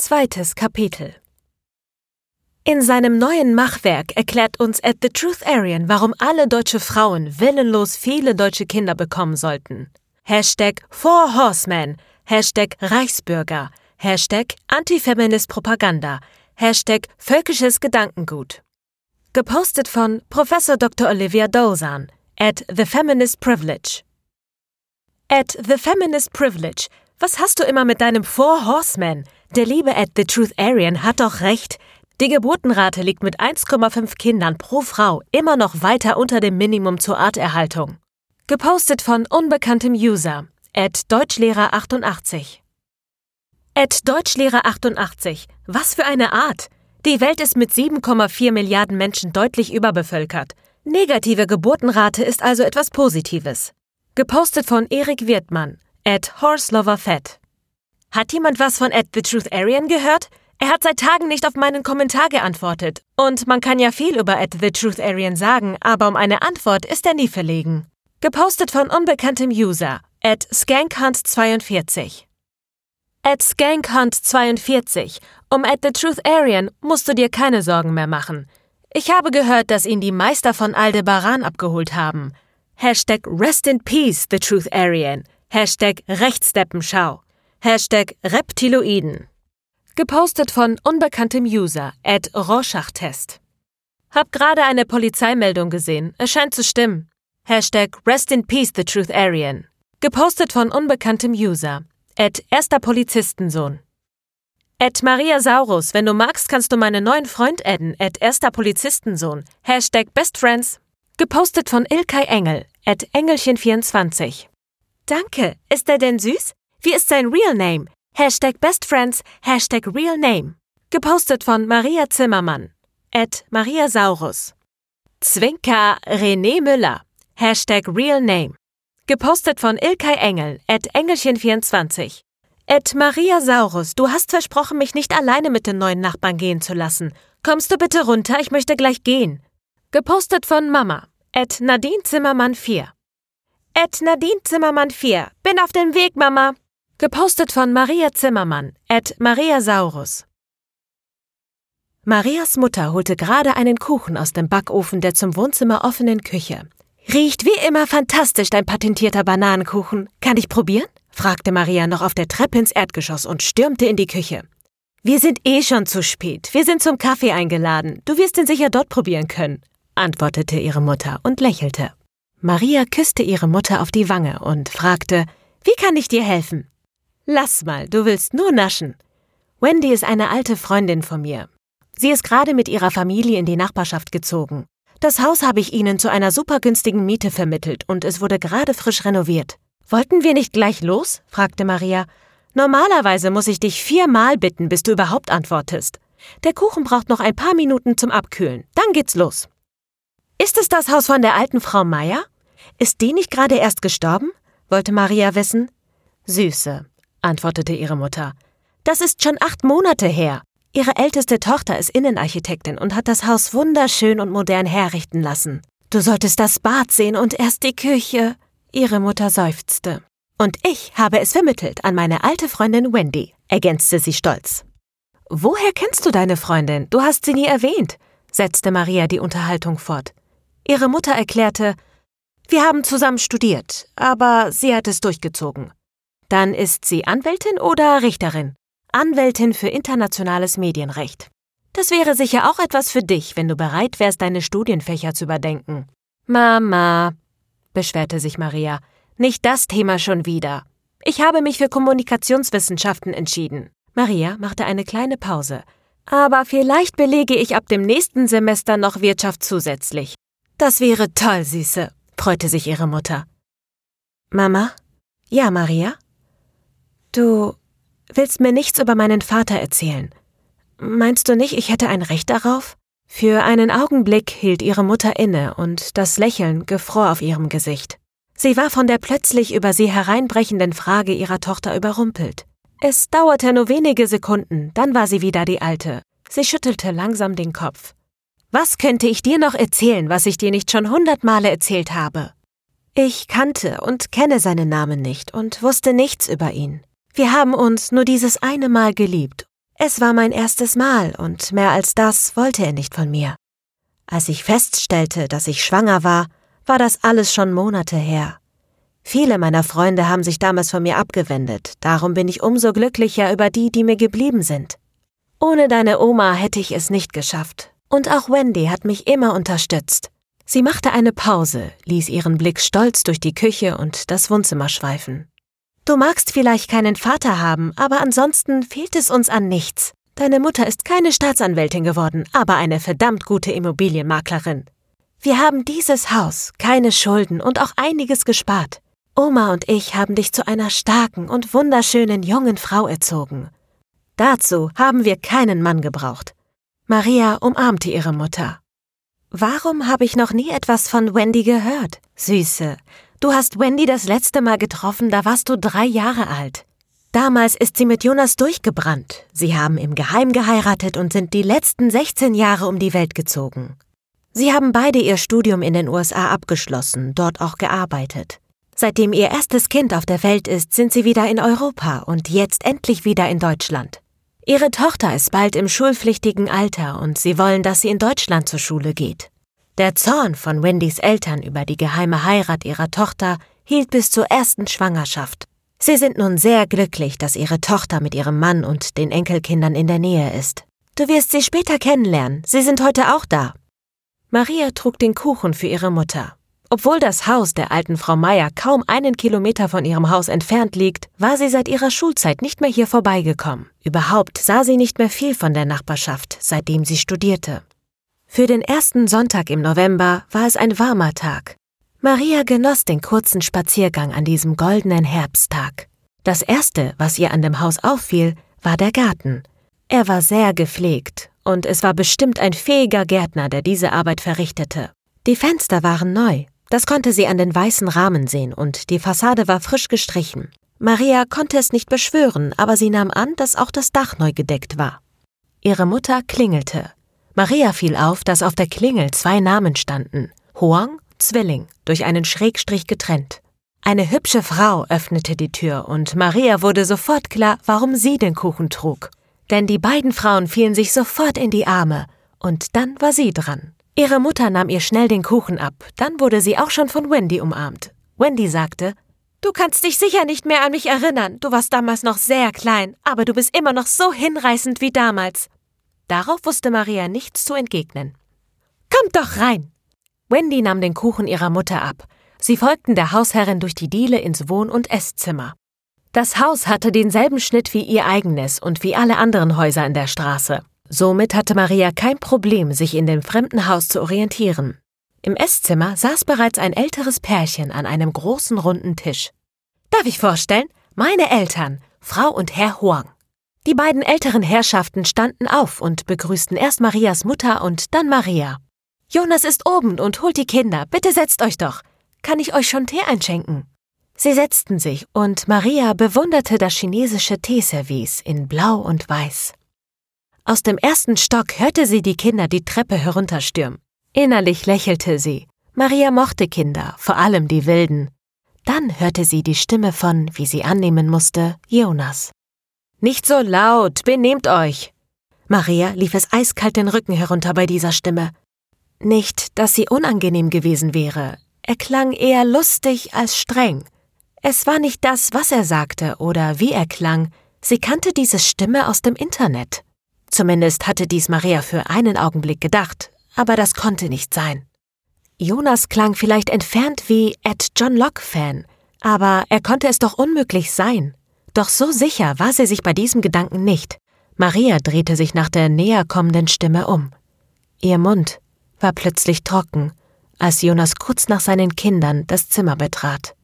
Zweites Kapitel In seinem neuen Machwerk erklärt uns At the Truth Aryan, warum alle deutsche Frauen willenlos viele deutsche Kinder bekommen sollten. Hashtag Four Horsemen, Hashtag Reichsbürger, Hashtag Antifeminist Propaganda, Hashtag Völkisches Gedankengut. Gepostet von Prof. Dr. Olivia Dozan at The Feminist Privilege. At The Feminist Privilege. Was hast du immer mit deinem Four Horsemen? Der liebe at The Truth Aryan hat doch recht. Die Geburtenrate liegt mit 1,5 Kindern pro Frau immer noch weiter unter dem Minimum zur Arterhaltung. Gepostet von unbekanntem User at Deutschlehrer88. At Deutschlehrer88. Was für eine Art! Die Welt ist mit 7,4 Milliarden Menschen deutlich überbevölkert. Negative Geburtenrate ist also etwas Positives. Gepostet von Erik Wirtmann, at HorseLoverFett. Hat jemand was von at The Truth Aryan gehört? Er hat seit Tagen nicht auf meinen Kommentar geantwortet. Und man kann ja viel über at The Truth Aryan sagen, aber um eine Antwort ist er nie verlegen. Gepostet von unbekanntem User, at Skankhunt42. At Skankhunt42. Um at The Truth Aryan musst du dir keine Sorgen mehr machen. Ich habe gehört, dass ihn die Meister von Aldebaran abgeholt haben. Hashtag Rest in Peace, The Truth Aryan. Hashtag Rechtsdeppenschau. Hashtag Reptiloiden. Gepostet von unbekanntem User at Rorschach-Test. Hab gerade eine Polizeimeldung gesehen. Es scheint zu stimmen. Hashtag Rest in Peace, The Truth Aryan. Gepostet von unbekanntem User at erster Polizistensohn. At Maria Saurus, wenn du magst, kannst du meinen neuen Freund adden, at erster Polizistensohn. Hashtag Best Friends. Gepostet von Ilkay Engel, at Engelchen24. Danke, ist er denn süß? Wie ist sein Real Name? Hashtag Best Friends, Hashtag Real Name. Gepostet von Maria Zimmermann, at Maria Saurus. Zwinker René Müller, Hashtag Real Name. Gepostet von Ilkay Engel, at Engelchen24. At Maria Saurus, du hast versprochen, mich nicht alleine mit den neuen Nachbarn gehen zu lassen. Kommst du bitte runter, ich möchte gleich gehen. Gepostet von Mama, at Nadine Zimmermann 4. At Nadine Zimmermann 4, bin auf dem Weg, Mama. Gepostet von Maria Zimmermann, at Maria Saurus. Marias Mutter holte gerade einen Kuchen aus dem Backofen der zum Wohnzimmer offenen Küche. Riecht wie immer fantastisch, dein patentierter Bananenkuchen. Kann ich probieren? fragte Maria noch auf der Treppe ins Erdgeschoss und stürmte in die Küche. Wir sind eh schon zu spät. Wir sind zum Kaffee eingeladen. Du wirst ihn sicher dort probieren können, antwortete ihre Mutter und lächelte. Maria küsste ihre Mutter auf die Wange und fragte, wie kann ich dir helfen? Lass mal, du willst nur naschen. Wendy ist eine alte Freundin von mir. Sie ist gerade mit ihrer Familie in die Nachbarschaft gezogen. Das Haus habe ich Ihnen zu einer super günstigen Miete vermittelt und es wurde gerade frisch renoviert. Wollten wir nicht gleich los? fragte Maria. Normalerweise muss ich dich viermal bitten, bis du überhaupt antwortest. Der Kuchen braucht noch ein paar Minuten zum Abkühlen. Dann geht's los. Ist es das Haus von der alten Frau Meier? Ist die nicht gerade erst gestorben? wollte Maria wissen. Süße, antwortete ihre Mutter. Das ist schon acht Monate her. Ihre älteste Tochter ist Innenarchitektin und hat das Haus wunderschön und modern herrichten lassen. Du solltest das Bad sehen und erst die Küche. Ihre Mutter seufzte. Und ich habe es vermittelt an meine alte Freundin Wendy, ergänzte sie stolz. Woher kennst du deine Freundin? Du hast sie nie erwähnt, setzte Maria die Unterhaltung fort. Ihre Mutter erklärte, wir haben zusammen studiert, aber sie hat es durchgezogen. Dann ist sie Anwältin oder Richterin? Anwältin für internationales Medienrecht. Das wäre sicher auch etwas für dich, wenn du bereit wärst, deine Studienfächer zu überdenken. Mama, beschwerte sich Maria, nicht das Thema schon wieder. Ich habe mich für Kommunikationswissenschaften entschieden. Maria machte eine kleine Pause. Aber vielleicht belege ich ab dem nächsten Semester noch Wirtschaft zusätzlich. Das wäre toll, Süße, freute sich ihre Mutter. Mama? Ja, Maria? Du willst mir nichts über meinen Vater erzählen. Meinst du nicht, ich hätte ein Recht darauf? Für einen Augenblick hielt ihre Mutter inne und das Lächeln gefror auf ihrem Gesicht. Sie war von der plötzlich über sie hereinbrechenden Frage ihrer Tochter überrumpelt. Es dauerte nur wenige Sekunden, dann war sie wieder die Alte. Sie schüttelte langsam den Kopf. Was könnte ich dir noch erzählen, was ich dir nicht schon hundert Male erzählt habe? Ich kannte und kenne seinen Namen nicht und wusste nichts über ihn. Wir haben uns nur dieses eine Mal geliebt. Es war mein erstes Mal und mehr als das wollte er nicht von mir. Als ich feststellte, dass ich schwanger war, war das alles schon Monate her. Viele meiner Freunde haben sich damals von mir abgewendet, darum bin ich umso glücklicher über die, die mir geblieben sind. Ohne deine Oma hätte ich es nicht geschafft. Und auch Wendy hat mich immer unterstützt. Sie machte eine Pause, ließ ihren Blick stolz durch die Küche und das Wohnzimmer schweifen. Du magst vielleicht keinen Vater haben, aber ansonsten fehlt es uns an nichts. Deine Mutter ist keine Staatsanwältin geworden, aber eine verdammt gute Immobilienmaklerin. Wir haben dieses Haus, keine Schulden und auch einiges gespart. Oma und ich haben dich zu einer starken und wunderschönen jungen Frau erzogen. Dazu haben wir keinen Mann gebraucht. Maria umarmte ihre Mutter. Warum habe ich noch nie etwas von Wendy gehört? Süße, du hast Wendy das letzte Mal getroffen, da warst du drei Jahre alt. Damals ist sie mit Jonas durchgebrannt. Sie haben im Geheim geheiratet und sind die letzten 16 Jahre um die Welt gezogen. Sie haben beide ihr Studium in den USA abgeschlossen, dort auch gearbeitet. Seitdem ihr erstes Kind auf der Welt ist, sind sie wieder in Europa und jetzt endlich wieder in Deutschland. Ihre Tochter ist bald im schulpflichtigen Alter und sie wollen, dass sie in Deutschland zur Schule geht. Der Zorn von Wendys Eltern über die geheime Heirat ihrer Tochter hielt bis zur ersten Schwangerschaft. Sie sind nun sehr glücklich, dass ihre Tochter mit ihrem Mann und den Enkelkindern in der Nähe ist. Du wirst sie später kennenlernen, sie sind heute auch da. Maria trug den Kuchen für ihre Mutter. Obwohl das Haus der alten Frau Meier kaum einen Kilometer von ihrem Haus entfernt liegt, war sie seit ihrer Schulzeit nicht mehr hier vorbeigekommen. Überhaupt sah sie nicht mehr viel von der Nachbarschaft, seitdem sie studierte. Für den ersten Sonntag im November war es ein warmer Tag. Maria genoss den kurzen Spaziergang an diesem goldenen Herbsttag. Das Erste, was ihr an dem Haus auffiel, war der Garten. Er war sehr gepflegt, und es war bestimmt ein fähiger Gärtner, der diese Arbeit verrichtete. Die Fenster waren neu, das konnte sie an den weißen Rahmen sehen, und die Fassade war frisch gestrichen. Maria konnte es nicht beschwören, aber sie nahm an, dass auch das Dach neu gedeckt war. Ihre Mutter klingelte. Maria fiel auf, dass auf der Klingel zwei Namen standen. Hoang, Zwilling, durch einen Schrägstrich getrennt. Eine hübsche Frau öffnete die Tür und Maria wurde sofort klar, warum sie den Kuchen trug. Denn die beiden Frauen fielen sich sofort in die Arme und dann war sie dran. Ihre Mutter nahm ihr schnell den Kuchen ab, dann wurde sie auch schon von Wendy umarmt. Wendy sagte, Du kannst dich sicher nicht mehr an mich erinnern, du warst damals noch sehr klein, aber du bist immer noch so hinreißend wie damals. Darauf wusste Maria nichts zu entgegnen. Kommt doch rein! Wendy nahm den Kuchen ihrer Mutter ab. Sie folgten der Hausherrin durch die Diele ins Wohn- und Esszimmer. Das Haus hatte denselben Schnitt wie ihr eigenes und wie alle anderen Häuser in der Straße. Somit hatte Maria kein Problem, sich in dem fremden Haus zu orientieren. Im Esszimmer saß bereits ein älteres Pärchen an einem großen runden Tisch. Darf ich vorstellen? Meine Eltern, Frau und Herr Huang. Die beiden älteren Herrschaften standen auf und begrüßten erst Marias Mutter und dann Maria. Jonas ist oben und holt die Kinder. Bitte setzt euch doch. Kann ich euch schon Tee einschenken? Sie setzten sich und Maria bewunderte das chinesische Teeservice in Blau und Weiß. Aus dem ersten Stock hörte sie die Kinder die Treppe herunterstürmen. Innerlich lächelte sie. Maria mochte Kinder, vor allem die Wilden. Dann hörte sie die Stimme von, wie sie annehmen musste, Jonas. Nicht so laut, benehmt euch! Maria lief es eiskalt den Rücken herunter bei dieser Stimme. Nicht, dass sie unangenehm gewesen wäre. Er klang eher lustig als streng. Es war nicht das, was er sagte oder wie er klang. Sie kannte diese Stimme aus dem Internet. Zumindest hatte dies Maria für einen Augenblick gedacht, aber das konnte nicht sein. Jonas klang vielleicht entfernt wie Ed John Locke-Fan, aber er konnte es doch unmöglich sein. Doch so sicher war sie sich bei diesem Gedanken nicht. Maria drehte sich nach der näher kommenden Stimme um. Ihr Mund war plötzlich trocken, als Jonas kurz nach seinen Kindern das Zimmer betrat.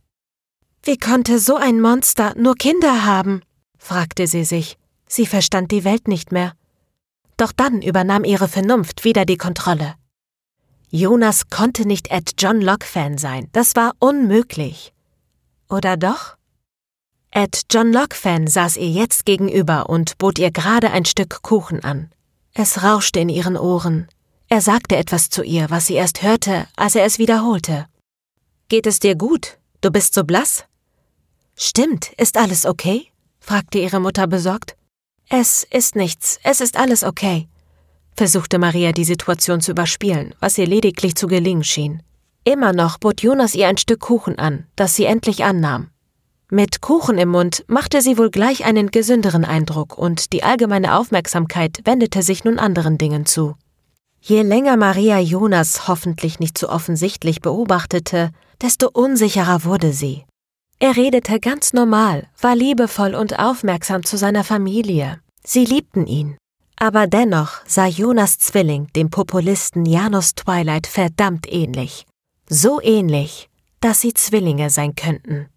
Wie konnte so ein Monster nur Kinder haben? fragte sie sich. Sie verstand die Welt nicht mehr. Doch dann übernahm ihre Vernunft wieder die Kontrolle. Jonas konnte nicht Ed John Locke-Fan sein, das war unmöglich. Oder doch? Ed John Locke-Fan saß ihr jetzt gegenüber und bot ihr gerade ein Stück Kuchen an. Es rauschte in ihren Ohren. Er sagte etwas zu ihr, was sie erst hörte, als er es wiederholte. Geht es dir gut? Du bist so blass? Stimmt, ist alles okay? fragte ihre Mutter besorgt. Es ist nichts, es ist alles okay, versuchte Maria die Situation zu überspielen, was ihr lediglich zu gelingen schien. Immer noch bot Jonas ihr ein Stück Kuchen an, das sie endlich annahm. Mit Kuchen im Mund machte sie wohl gleich einen gesünderen Eindruck und die allgemeine Aufmerksamkeit wendete sich nun anderen Dingen zu. Je länger Maria Jonas hoffentlich nicht zu so offensichtlich beobachtete, desto unsicherer wurde sie. Er redete ganz normal, war liebevoll und aufmerksam zu seiner Familie. Sie liebten ihn. Aber dennoch sah Jonas Zwilling dem Populisten Janus Twilight verdammt ähnlich. So ähnlich, dass sie Zwillinge sein könnten.